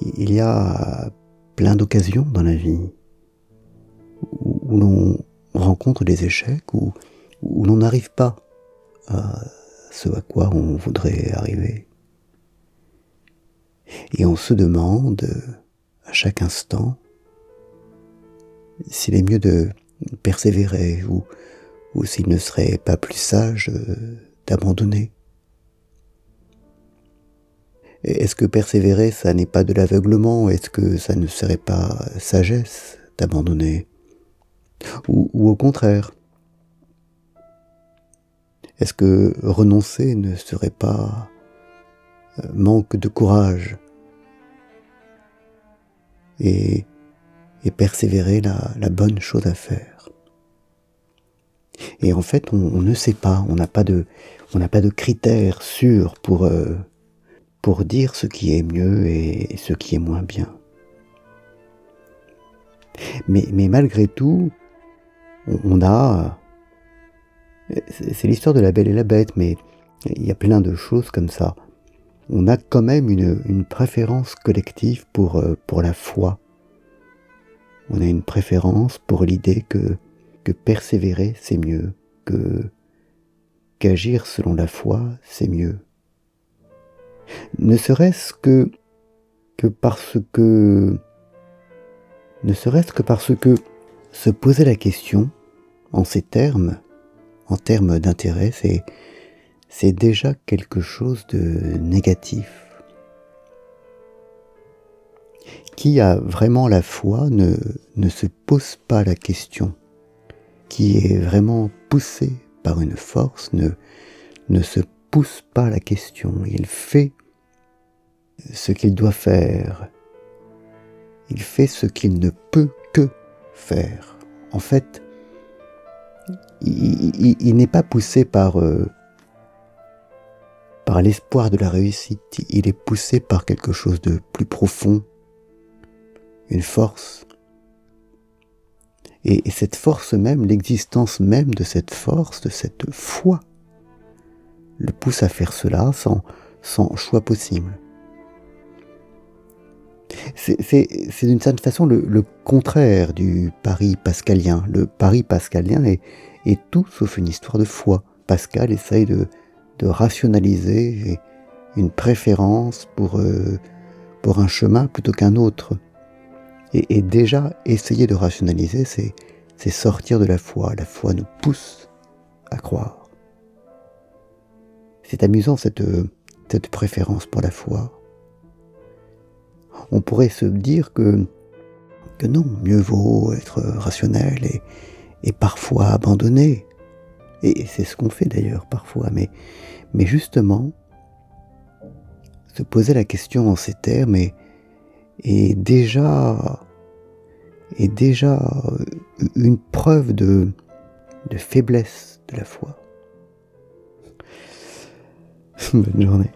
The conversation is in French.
il y a plein d'occasions dans la vie où, l'on rencontre des échecs, où, où l'on n'arrive pas à ce à quoi on voudrait arriver. Et on se demande à chaque instant s'il est mieux de persévérer ou, ou s'il ne serait pas plus sage d'abandonner. Est-ce que persévérer, ça n'est pas de l'aveuglement? Est-ce que ça ne serait pas sagesse d'abandonner? Ou, au contraire? Est-ce que renoncer ne serait pas euh, manque de courage? Et, persévérer la, la, bonne chose à faire? Et en fait, on, ne sait pas, on n'a pas de, pas de critères sûrs pour euh, pour dire ce qui est mieux et ce qui est moins bien. Mais, malgré tout, on a... C'est l'histoire de la belle et la bête, mais il y a plein de choses comme ça. On a quand même une, une préférence collective pour, euh, pour la foi. On a une préférence pour l'idée que, que persévérer, c'est mieux, que qu'agir selon la foi, c'est mieux ne serait-ce que, parce que, ne serait-ce que parce que se poser la question en ces termes, en termes d'intérêt, c'est, déjà quelque chose de négatif. Qui a vraiment la foi ne, ne se pose pas la question. Qui est vraiment poussé par une force ne, ne se pousse pas la question. Il fait ce qu'il doit faire. Il fait ce qu'il ne peut que faire. En fait, il, n'est pas poussé par, euh, par l'espoir de la réussite, il est poussé par quelque chose de plus profond, une force. Et, et cette force même, l'existence même de cette force, de cette foi, le pousse à faire cela sans, choix possible c'est d'une certaine façon le, contraire du Paris pascalien. Le Paris pascalien est, tout sauf une histoire de foi. Pascal essaye de, rationaliser une préférence pour, euh, pour un chemin plutôt qu'un autre. Et, déjà, essayer de rationaliser, c'est sortir de la foi. La foi nous pousse à croire. C'est amusant cette, cette préférence pour la foi on pourrait se dire que, non, mieux vaut être rationnel et, parfois abandonner. Et c'est ce qu'on fait d'ailleurs parfois, mais, justement, se poser la question en ces termes est, déjà, déjà une preuve de faiblesse de la foi. Bonne journée.